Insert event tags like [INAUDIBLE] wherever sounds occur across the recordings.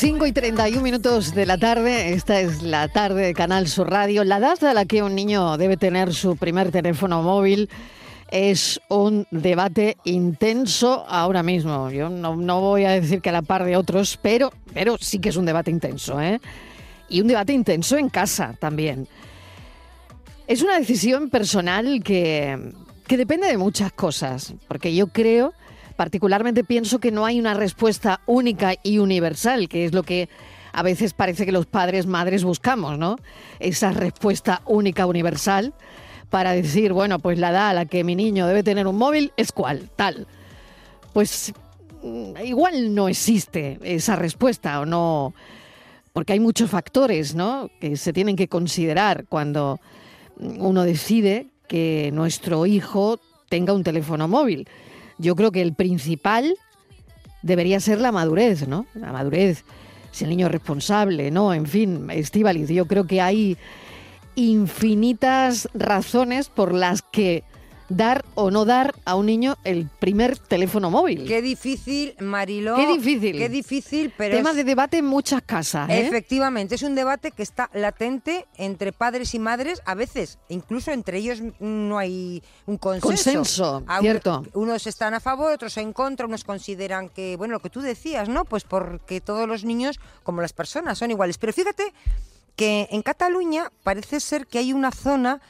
5 y 31 minutos de la tarde, esta es la tarde de Canal Sur Radio. La edad a la que un niño debe tener su primer teléfono móvil es un debate intenso ahora mismo. Yo no, voy a decir que a la par de otros, pero, pero sí que es un debate intenso. ¿eh? Y un debate intenso en casa también. Es una decisión personal que, que depende de muchas cosas, porque yo creo particularmente pienso que no hay una respuesta única y universal, que es lo que a veces parece que los padres, madres buscamos, ¿no? Esa respuesta única, universal, para decir, bueno, pues la edad a la que mi niño debe tener un móvil es cuál, tal. Pues mm, igual no existe esa respuesta o no, porque hay muchos factores, ¿no? Que se tienen que considerar cuando uno decide que nuestro hijo tenga un teléfono móvil yo creo que el principal debería ser la madurez, ¿no? La madurez, si el niño es responsable, ¿no? En fin, Estivaliz, yo creo que hay infinitas razones por las que dar o no dar a un niño el primer teléfono móvil. Qué difícil, Mariló. Qué difícil. Qué difícil, pero. Tema de debate en muchas casas. ¿eh? Efectivamente, es un debate que está latente entre padres y madres. A veces, incluso entre ellos no hay un consenso. Consenso, cierto. Unos están a favor, otros en contra, unos consideran que, bueno, lo que tú decías, ¿no? Pues porque todos los niños, como las personas, son iguales. Pero fíjate que en Cataluña parece ser que hay una zona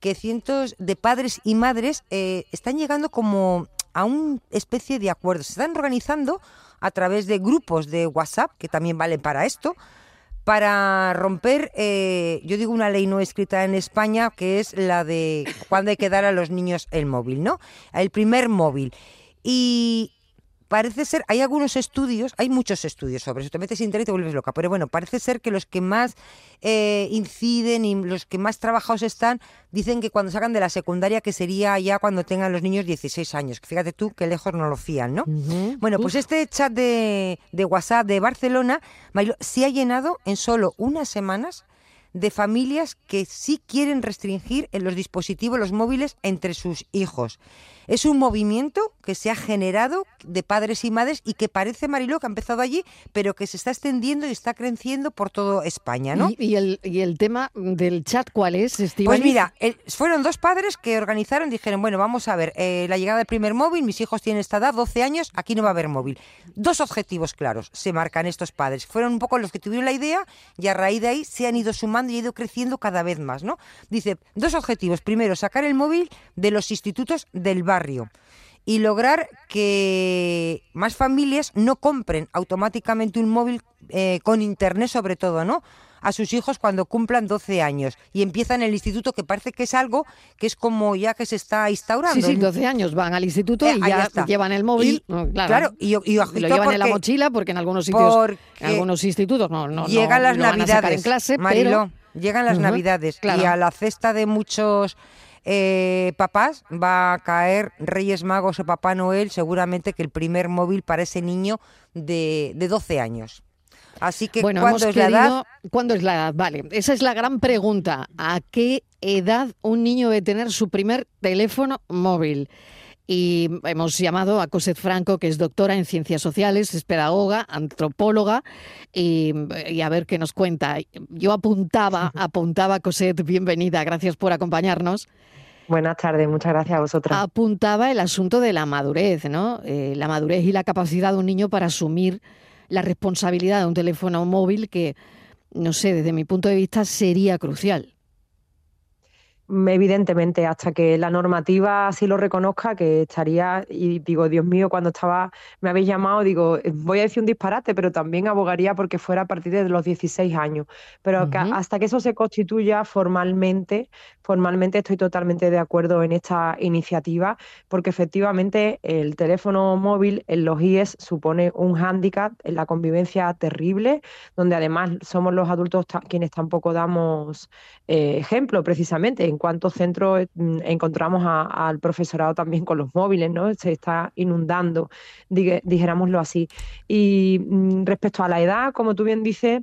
que cientos de padres y madres eh, están llegando como a una especie de acuerdo. Se están organizando a través de grupos de WhatsApp, que también valen para esto, para romper, eh, yo digo una ley no escrita en España, que es la de cuando hay que dar a los niños el móvil, ¿no? El primer móvil. Y parece ser, hay algunos estudios, hay muchos estudios sobre eso, te metes en internet y te vuelves loca, pero bueno, parece ser que los que más eh, inciden y los que más trabajados están, dicen que cuando sacan de la secundaria, que sería ya cuando tengan los niños 16 años, fíjate tú qué lejos no lo fían, ¿no? Bueno, pues este chat de, de WhatsApp de Barcelona se ha llenado en solo unas semanas de familias que sí quieren restringir en los dispositivos los móviles entre sus hijos. Es un movimiento que se ha generado de padres y madres y que parece, Mariló, que ha empezado allí, pero que se está extendiendo y está creciendo por toda España, ¿no? ¿Y, el, y el tema del chat cuál es, Pues mira, fueron dos padres que organizaron, dijeron, bueno, vamos a ver, eh, la llegada del primer móvil, mis hijos tienen esta edad, 12 años, aquí no va a haber móvil. Dos objetivos claros se marcan estos padres. Fueron un poco los que tuvieron la idea y a raíz de ahí se han ido sumando y ha ido creciendo cada vez más, ¿no? Dice, dos objetivos. Primero, sacar el móvil de los institutos del barrio y lograr que más familias no compren automáticamente un móvil eh, con internet sobre todo, ¿no? a sus hijos cuando cumplan 12 años y empiezan el instituto, que parece que es algo que es como ya que se está instaurando. Sí, sí, 12 años van al instituto eh, y ya llevan el móvil. claro, y, lo llevan en la mochila porque en algunos sitios, en algunos institutos no, no, llegan las navidades en clase, llegan las navidades y a la cesta de muchos eh, papás, va a caer Reyes Magos o Papá Noel, seguramente que el primer móvil para ese niño de, de 12 años. Así que, bueno, ¿cuándo es la edad? ¿Cuándo es la edad? Vale, esa es la gran pregunta. ¿A qué edad un niño debe tener su primer teléfono móvil? Y hemos llamado a Cosette Franco, que es doctora en ciencias sociales, es pedagoga, antropóloga, y, a ver qué nos cuenta. Yo apuntaba, [LAUGHS] apuntaba, Cosette, bienvenida, gracias por acompañarnos. Buenas tardes, muchas gracias a vosotras. Apuntaba el asunto de la madurez, ¿no? Eh, la madurez y la capacidad de un niño para asumir la responsabilidad de un teléfono móvil que, no sé, desde mi punto de vista sería crucial. Evidentemente, hasta que la normativa así lo reconozca, que estaría, y digo, Dios mío, cuando estaba, me habéis llamado, digo, eh, voy a decir un disparate, pero también abogaría porque fuera a partir de los 16 años. Pero hasta que eso se constituya formalmente, formalmente estoy totalmente de acuerdo en esta iniciativa, porque efectivamente el teléfono móvil en los IES supone un hándicap en la convivencia terrible, donde además somos los adultos quienes tampoco damos eh, ejemplo precisamente en cuántos centros mm, encontramos al profesorado también con los móviles, ¿no? Se está inundando, dijéramoslo así. Y mm, respecto a la edad, como tú bien dices,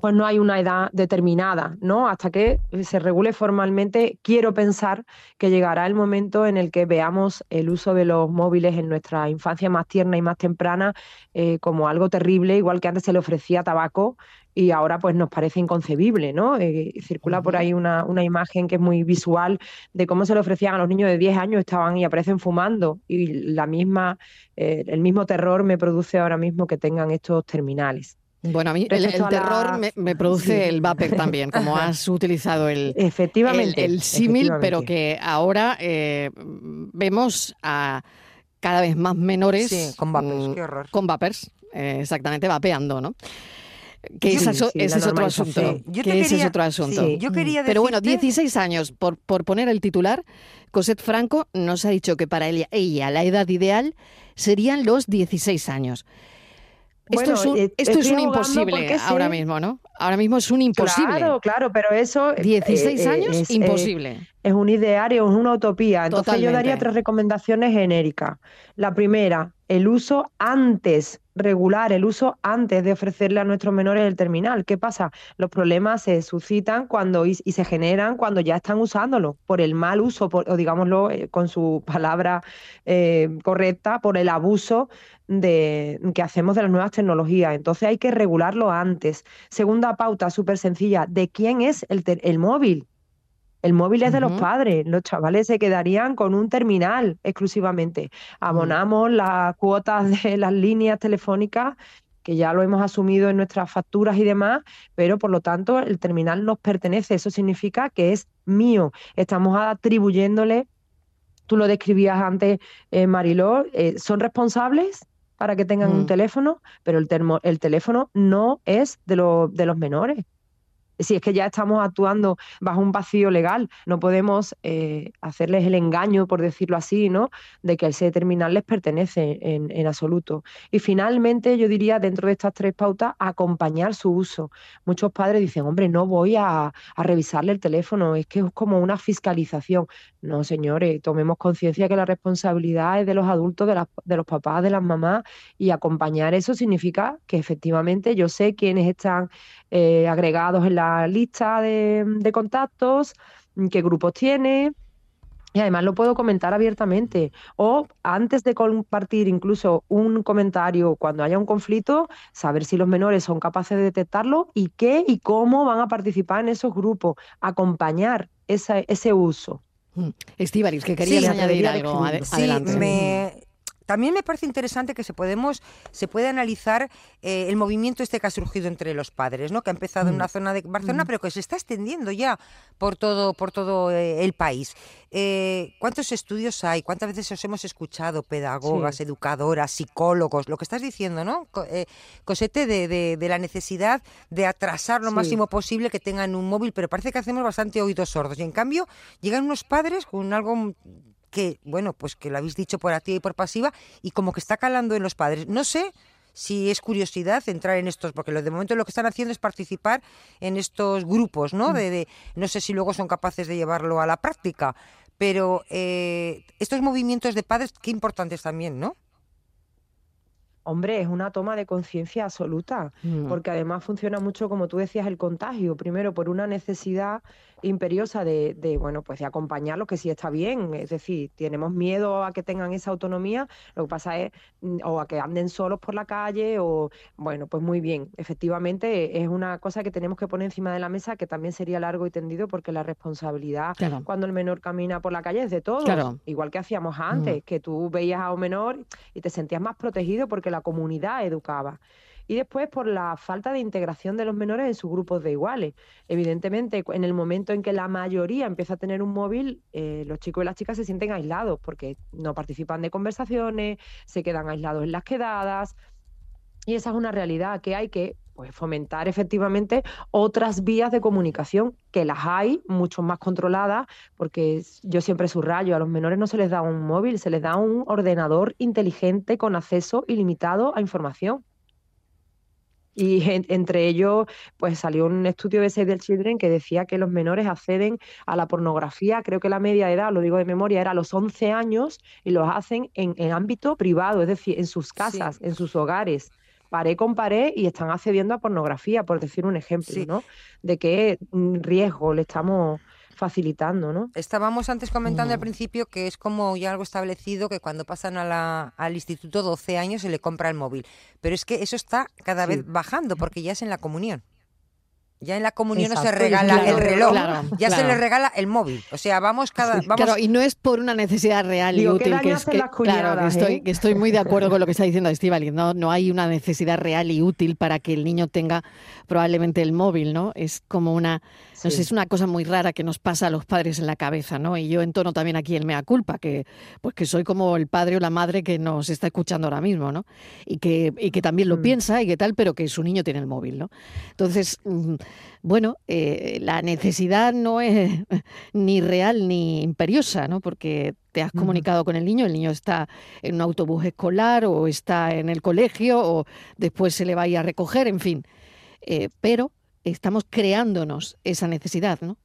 pues no hay una edad determinada, ¿no? Hasta que se regule formalmente, quiero pensar que llegará el momento en el que veamos el uso de los móviles en nuestra infancia más tierna y más temprana eh, como algo terrible, igual que antes se le ofrecía tabaco y ahora pues nos parece inconcebible, ¿no? Eh, circula por ahí una, una, imagen que es muy visual de cómo se le ofrecían a los niños de 10 años, estaban y aparecen fumando y la misma, eh, el mismo terror me produce ahora mismo que tengan estos terminales. Bueno, a mí el, terror me, produce el vapor también, como [LAUGHS] has utilizado el, efectivamente, el, símil, pero que ahora eh, vemos a cada vez más menores con vapers, mm, qué horror. Con vapers, exactamente, vapeando, ¿no? Que ese es otro asunto. que ese es otro asunto. yo quería Pero bueno, 16 años, por, por poner el titular, Cosette Franco nos ha dicho que para ella, ella la edad ideal serían los 16 años. esto es un, eh, esto es un imposible ahora mismo, ¿no? Ahora mismo es un imposible. Claro, claro, pero eso... 16 eh, eh, años, imposible. Es un ideario, es una utopía. Entonces yo daría tres recomendaciones genéricas. La primera, el uso antes regular el uso antes de ofrecerle a nuestros menores el terminal. ¿Qué pasa? Los problemas se suscitan cuando y, se generan cuando ya están usándolo, por el mal uso, o digámoslo eh, con su [LAUGHS] palabra eh, correcta, por el abuso de, que hacemos de las nuevas tecnologías. Entonces hay que regularlo antes. Segunda pauta, súper sencilla, ¿de quién es el, el móvil? El móvil es de los padres, los chavales se quedarían con un terminal exclusivamente. Abonamos las cuotas de [LAUGHS] las líneas telefónicas, que ya lo hemos asumido en nuestras facturas y demás, pero por lo tanto el terminal nos pertenece. Eso significa que es mío. Estamos atribuyéndole, tú lo describías antes, eh, Mariló, eh, son responsables para que tengan un teléfono, pero el, el teléfono no es de, de los menores si es que ya estamos actuando bajo un vacío legal, no podemos eh, hacerles el engaño, por decirlo así, ¿no? de que ese terminal les pertenece en, absoluto. Y finalmente, yo diría, dentro de estas tres pautas, acompañar su uso. Muchos padres dicen, hombre, no voy a, revisarle el teléfono, es que es como una fiscalización. No, señores, tomemos conciencia que la responsabilidad es de los adultos, de, de los papás, de las mamás, y acompañar eso significa que efectivamente yo sé quiénes están eh, agregados en la lista de, contactos, qué grupos tiene, y además lo puedo comentar abiertamente. O antes de compartir incluso un comentario cuando haya un conflicto, saber si los menores son capaces de detectarlo y qué y cómo van a participar en esos grupos, acompañar ese uso. Mm. Estivaris, que querías añadir algo. adelante. También me parece interesante que se podemos se puede analizar eh, el movimiento este que ha surgido entre los padres, ¿no? Que ha empezado en una mm. zona de Barcelona, mm. pero que se está extendiendo ya por todo por todo eh, el país. Eh, ¿Cuántos estudios hay? ¿Cuántas veces os hemos escuchado pedagogas, educadoras, psicólogos? Lo que estás diciendo, ¿no? Cosete de, de, la necesidad de atrasar lo máximo posible que tengan un móvil, pero parece que hacemos bastante oídos sordos. Y en cambio llegan unos padres con algo que, bueno, pues que lo habéis dicho por activa y por pasiva y como que está calando en los padres. No sé si es curiosidad entrar en estos, porque lo de momento lo que están haciendo es participar en estos grupos, ¿no? Mm. De, no sé si luego son capaces de llevarlo a la práctica, pero eh, estos movimientos de padres, qué importantes también, ¿no? Hombre, es una toma de conciencia absoluta, mm. porque además funciona mucho, como tú decías, el contagio. Primero, por una necesidad imperiosa de, de, bueno, pues de acompañarlos, que sí está bien. Es decir, tenemos miedo a que tengan esa autonomía, lo que pasa es, mm, o a que anden solos por la calle, o, bueno, pues muy bien. Efectivamente, es una cosa que tenemos que poner encima de la mesa, que también sería largo y tendido, porque la responsabilidad cuando el menor camina por la calle es de todos. Igual que hacíamos antes, mm. que tú veías a un menor y te sentías más protegido porque la comunidad educaba y después por la falta de integración de los menores en sus grupos de iguales. Evidentemente, en el momento en que la mayoría empieza a tener un móvil, eh, los chicos y las chicas se sienten aislados porque no participan de conversaciones, se quedan aislados en las quedadas. Y esa es una realidad que hay que pues, fomentar efectivamente otras vías de comunicación, que las hay, mucho más controladas, porque yo siempre subrayo, a los menores no se les da un móvil, se les da un ordenador inteligente con acceso ilimitado a información. Y entre ellos, pues salió un estudio de Save the Children que decía que los menores acceden a la pornografía, creo que la media edad, lo digo de memoria, era a los 11 años y lo hacen en, ámbito privado, es decir, en sus casas, en sus hogares. Paré con pared y están accediendo a pornografía, por decir un ejemplo, ¿no? De qué riesgo le estamos facilitando, ¿no? Estábamos antes comentando al principio que es como ya algo establecido que cuando pasan a la, al instituto 12 años se le compra el móvil. Pero es que eso está cada vez bajando porque ya es en la comunión. Ya en la comunión no se regala el reloj, ya se le regala el móvil. O sea, vamos cada. Vamos... Claro, y no es por una necesidad real y útil. Que es que, claro, que estoy, ¿eh? que estoy muy de acuerdo con lo que está diciendo Estivali. No, no hay una necesidad real y útil para que el niño tenga probablemente el móvil, ¿no? Es como una. No sé, es una cosa muy rara que nos pasa a los padres en la cabeza, ¿no? Y yo entono también aquí el mea culpa, que pues que soy como el padre o la madre que nos está escuchando ahora mismo, ¿no? Y que, y que también lo mm. piensa y que tal, pero que su niño tiene el móvil, ¿no? Entonces. Bueno, eh, la necesidad no es [LAUGHS] ni real ni imperiosa, ¿no? Porque te has comunicado con el niño, el niño está en un autobús escolar o está en el colegio o después se le va a ir a recoger, en fin. Eh, pero estamos creándonos esa necesidad, ¿no?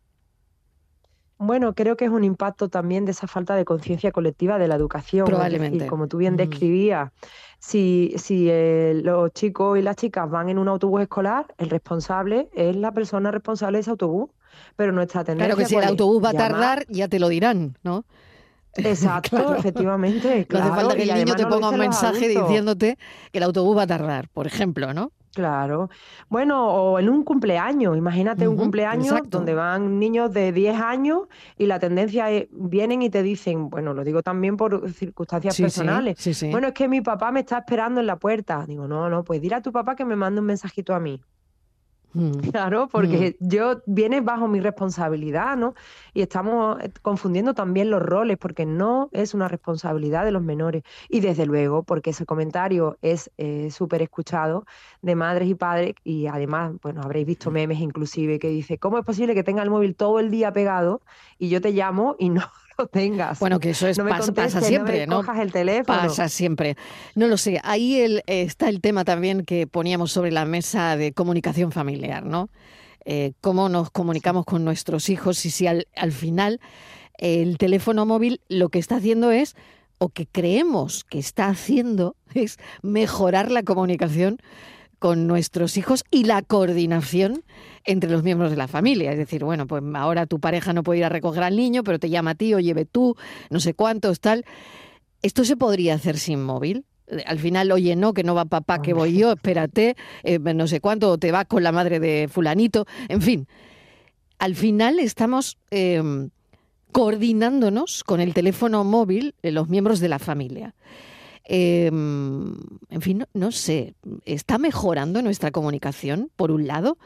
Bueno, creo que es un impacto también de esa falta de conciencia colectiva de la educación. Probablemente. como tú bien describías, si, si eh, los chicos y las chicas van en un autobús escolar, el responsable es la persona responsable de ese autobús. Pero nuestra tendencia. Claro que si el autobús va a tardar, ya te lo dirán, ¿no? [LAUGHS] Exacto, efectivamente. no hace falta que el niño te ponga un mensaje diciéndote que el autobús va a tardar, por ejemplo, ¿no? Claro. Bueno, o en un cumpleaños, imagínate un cumpleaños donde van niños de 10 años y la tendencia es, vienen y te dicen, bueno, lo digo también por circunstancias personales, bueno, es que mi papá me está esperando en la puerta. Digo, no, no, pues dile a tu papá que me mande un mensajito a mí. Mm. Claro, porque mm. yo viene bajo mi responsabilidad, ¿no? Y estamos eh, confundiendo también los roles, porque no es una responsabilidad de los menores. Y desde luego, porque ese comentario es eh, súper escuchado de madres y padres, y además, bueno, habréis visto memes inclusive que dice, ¿cómo es posible que tenga el móvil todo el día pegado y yo te llamo y no lo tengas. Bueno, que eso es pasa, siempre, ¿no? el teléfono. Pasa siempre. No lo sé. Ahí el, está el tema también que poníamos sobre la mesa de comunicación familiar, ¿no? Eh, cómo nos comunicamos con nuestros hijos y si al, al final el teléfono móvil lo que está haciendo es o que creemos que está haciendo [LAUGHS] es mejorar la comunicación con nuestros hijos y la coordinación entre los miembros de la familia. Es decir, bueno, pues ahora tu pareja no puede ir a recoger al niño, pero te llama a ti o lleve tú, no sé cuántos, tal. ¿Esto se podría hacer sin móvil? Al final, oye, no, que no va papá, que voy yo, espérate, eh, no sé cuánto, o te vas con la madre de fulanito, en fin. Al final estamos em, coordinándonos con el teléfono móvil de los miembros de la familia. Em, en fin, no, sé, ¿está mejorando nuestra comunicación, por un lado?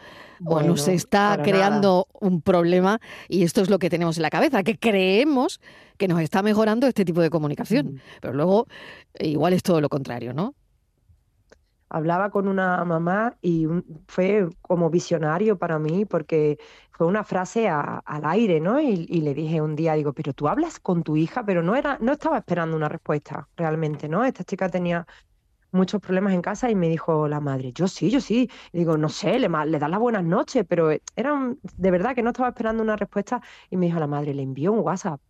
¿O nos está creando un problema? Y esto es lo que tenemos en la cabeza, que creemos que nos está mejorando este tipo de comunicación. Mm. Pero luego, igual es todo lo contrario, ¿no? Hablaba con una mamá y fue como visionario para mí porque fue una frase al aire, ¿no? Y, le dije un día, digo, pero tú hablas con tu hija, pero no era, no estaba esperando una respuesta realmente, ¿no? Esta chica tenía muchos problemas en casa y me dijo la madre, yo sí, yo sí. digo, no sé, le, le da las buenas noches, pero era de verdad que no estaba esperando una respuesta y me dijo la madre, le envió un WhatsApp.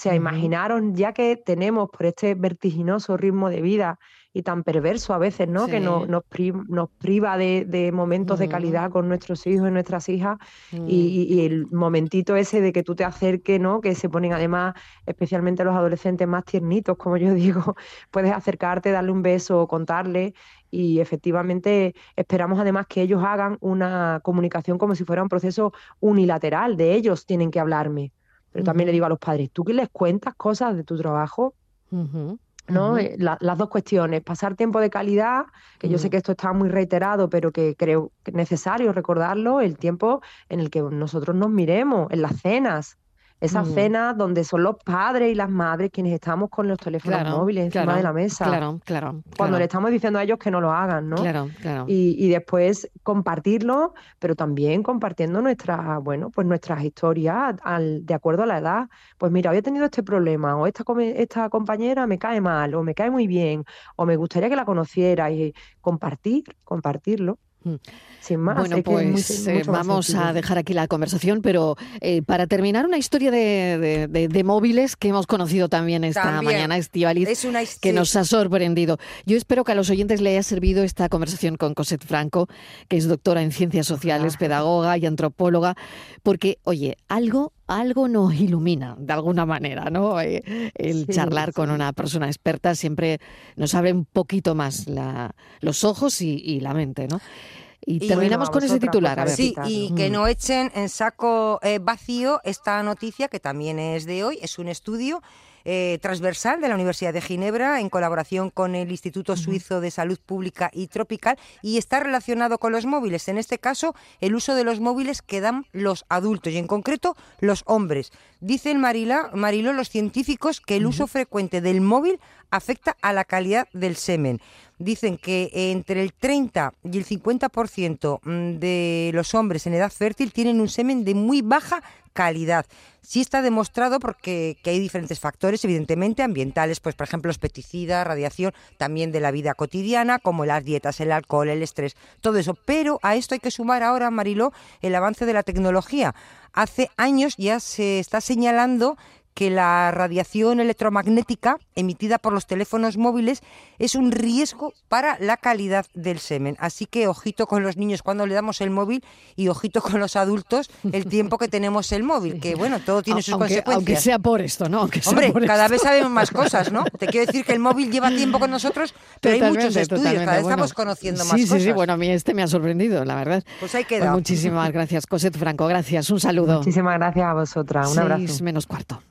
Sea, imaginaron ya que tenemos por este vertiginoso ritmo de vida y tan perverso a veces, ¿no? Que nos, nos, priva de, momentos de calidad con nuestros hijos y nuestras hijas mm. y, el momentito ese de que tú te acerques, ¿no? Que se ponen además, especialmente los adolescentes más tiernitos, como yo [LAUGHS] digo, puedes acercarte, darle un beso, contarle y efectivamente esperamos además que ellos hagan una comunicación como si fuera un proceso unilateral, de ellos tienen que hablarme. Pero también le digo a los padres, ¿tú que les cuentas cosas de tu trabajo? ¿no? Eh, las dos cuestiones, pasar tiempo de calidad, que yo sé mm. que esto está muy reiterado, pero que creo que es necesario recordarlo, el tiempo en el que nosotros nos miremos, en las cenas, esa cena donde son los padres y las madres quienes estamos con los teléfonos móviles encima de la mesa. Claro, claro. Cuando le estamos diciendo a ellos que no lo hagan, ¿no? Claro, claro. Y, y, después compartirlo, pero también compartiendo nuestras, bueno, pues nuestras historias al, de acuerdo a la edad. Pues mira, hoy he tenido este problema, o esta, esta compañera me cae mal, o me cae muy bien, o me gustaría que la conociera, y compartir, compartirlo. Mm. Sin más, bueno, pues eh, vamos a dejar aquí la conversación, pero eh, para terminar, una historia de, móviles que hemos conocido también esta mañana, Estivalis, que nos ha sorprendido. Yo espero que a los oyentes le haya servido esta conversación con Cosette Franco, que es doctora en ciencias sociales, pedagoga y antropóloga, porque, oye, algo algo nos ilumina de alguna manera, ¿no? Eh, el charlar con una persona experta siempre nos abre un poquito más los ojos y, la mente, ¿no? Y, terminamos con ese titular. A ver. Sí, y que mm. no echen en saco eh, vacío esta noticia, que también es de hoy, es un estudio eh, transversal de la Universidad de Ginebra en colaboración con el Instituto Suizo de Salud Pública y Tropical y está relacionado con los móviles. En este caso, el uso de los móviles que dan los adultos y en concreto los hombres. Dicen Marila, Marilo los científicos que el uso frecuente del móvil afecta a la calidad del semen dicen que entre el 30 y el 50% mm, de los hombres en edad fértil tienen un semen de muy baja calidad. Sí está demostrado porque que hay diferentes factores, evidentemente, ambientales, pues por ejemplo los pesticidas, radiación, también de la vida cotidiana, como las dietas, el alcohol, el estrés, todo eso. Pero a esto hay que sumar ahora, Mariló, el avance de la tecnología. Hace años ya se está señalando que la radiación electromagnética emitida por los teléfonos móviles es un riesgo para la calidad del semen. Así que ojito con los niños cuando le damos el móvil y ojito con los adultos el tiempo que tenemos el móvil, que bueno, todo tiene sus consecuencias. Aunque sea por esto, ¿no? Hombre, cada vez sabemos más [LAUGHS] cosas, ¿no? Te quiero decir que el móvil lleva tiempo con nosotros, pero hay muchos estudios, cada vez estamos conociendo más sí, cosas. Sí, sí, bueno, a mí este me ha sorprendido, la verdad. Pues ahí queda. muchísimas gracias, Cosette Franco, gracias, un saludo. Muchísimas gracias a vosotras, un abrazo. menos cuarto.